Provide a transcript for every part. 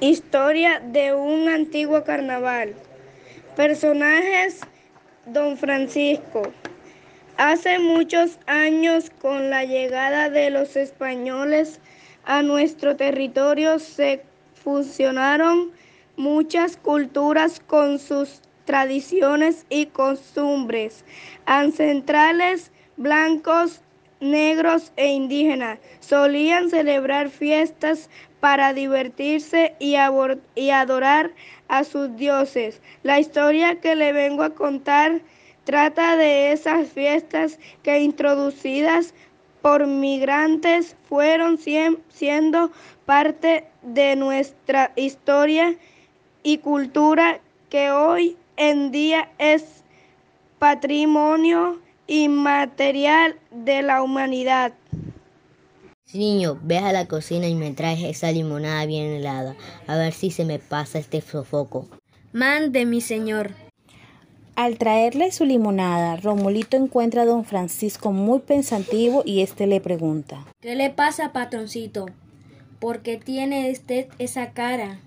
Historia de un antiguo carnaval. Personajes Don Francisco. Hace muchos años, con la llegada de los españoles a nuestro territorio, se fusionaron muchas culturas con sus tradiciones y costumbres ancestrales, blancos, negros e indígenas. Solían celebrar fiestas para divertirse y, adorar a sus dioses. La historia que le vengo a contar trata de esas fiestas que introducidas por migrantes fueron siendo parte de nuestra historia y cultura que hoy en día es patrimonio inmaterial de la humanidad. Niño, ve a la cocina y me traes esa limonada bien helada, a ver si se me pasa este sofoco. Mande, mi señor. Al traerle su limonada, Romulito encuentra a don Francisco muy pensativo y éste le pregunta. ¿Qué le pasa, patroncito? ¿Por qué tiene usted esa cara?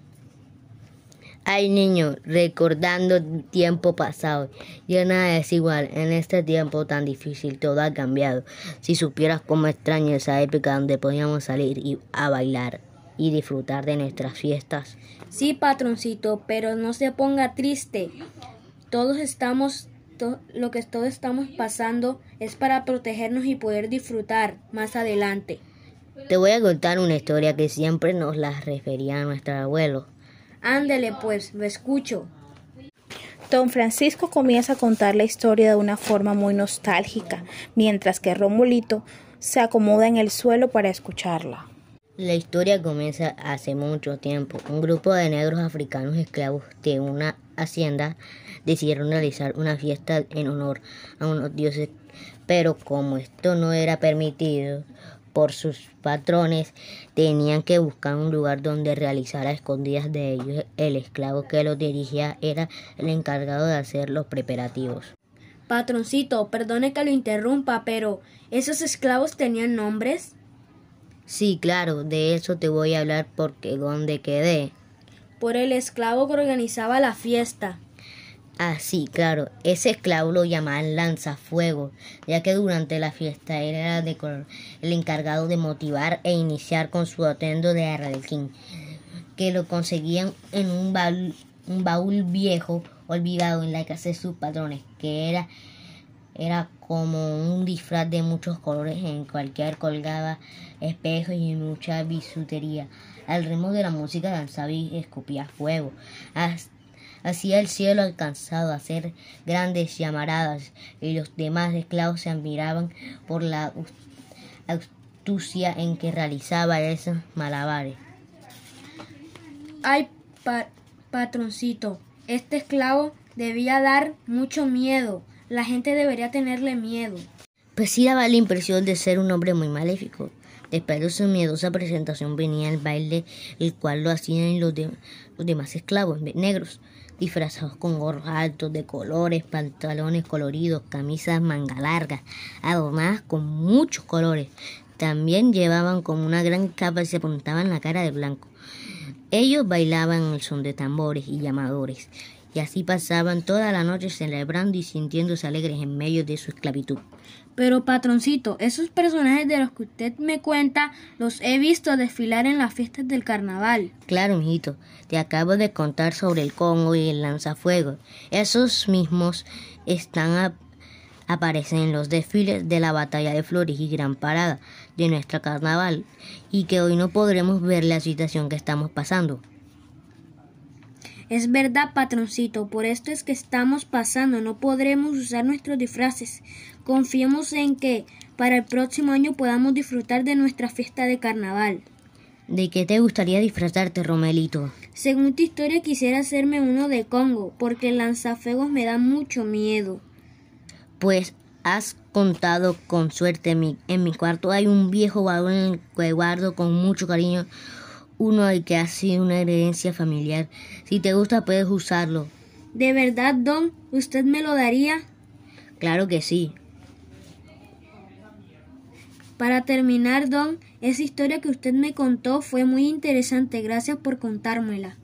Ay niño, recordando tiempo pasado, ya nada es igual, en este tiempo tan difícil todo ha cambiado. Si supieras cómo extraño esa época donde podíamos salir y a bailar y disfrutar de nuestras fiestas. Sí, patroncito, pero no se ponga triste. Todos estamos, lo que todos estamos pasando es para protegernos y poder disfrutar más adelante. Te voy a contar una historia que siempre nos la refería a nuestro abuelo. Ándele pues, lo escucho. Don Francisco comienza a contar la historia de una forma muy nostálgica, mientras que Romulito se acomoda en el suelo para escucharla. La historia comienza hace mucho tiempo. Un grupo de negros africanos esclavos de una hacienda decidieron realizar una fiesta en honor a unos dioses, pero como esto no era permitido, por sus patrones, tenían que buscar un lugar donde realizar a escondidas de ellos. El esclavo que los dirigía era el encargado de hacer los preparativos. Patroncito, perdone que lo interrumpa, pero ¿esos esclavos tenían nombres? Sí, claro, de eso te voy a hablar porque ¿dónde quedé? Por el esclavo que organizaba la fiesta. Ah, sí, claro. Ese esclavo lo llamaban lanzafuego, ya que durante la fiesta era el encargado de motivar e iniciar con su atendo de arlequín, que lo conseguían en un baúl, un baúl viejo olvidado en la casa de sus patrones, que era, era como un disfraz de muchos colores en cualquier colgaba espejos y mucha bisutería. Al ritmo de la música danzaba y escupía fuego. Hasta Hacía el cielo alcanzado a ser grandes llamaradas, y los demás esclavos se admiraban por la astucia en que realizaba esos malabares. Ay, patroncito, este esclavo debía dar mucho miedo. La gente debería tenerle miedo. Pues sí daba la impresión de ser un hombre muy maléfico. Después de su miedosa presentación venía el baile, el cual lo hacían los, los demás esclavos negros disfrazados con gorros altos de colores, pantalones coloridos, camisas manga largas, adornadas con muchos colores. También llevaban como una gran capa y se apuntaban la cara de blanco. Ellos bailaban el son de tambores y llamadores, y así pasaban toda la noche celebrando y sintiéndose alegres en medio de su esclavitud. Pero patroncito, esos personajes de los que usted me cuenta los he visto desfilar en las fiestas del carnaval. Claro, mijito, te acabo de contar sobre el Congo y el lanzafuego. Esos mismos están aparecen en los desfiles de la batalla de Flores y Gran Parada de nuestra carnaval y que hoy no podremos ver la situación que estamos pasando. Es verdad, patroncito, por esto es que estamos pasando, no podremos usar nuestros disfraces. Confiemos en que para el próximo año podamos disfrutar de nuestra fiesta de carnaval. ¿De qué te gustaría disfrazarte, Romelito? Según tu historia quisiera hacerme uno de Congo, porque el lanzafuegos me da mucho miedo. Pues has contado con suerte. En mi, en mi cuarto hay un viejo baúl que guardo con mucho cariño uno al que ha sido una herencia familiar. Si te gusta puedes usarlo. ¿De verdad, Don? ¿Usted me lo daría? Claro que sí. Para terminar, Don, Esa historia que usted me contó fue muy interesante. Gracias por contármela.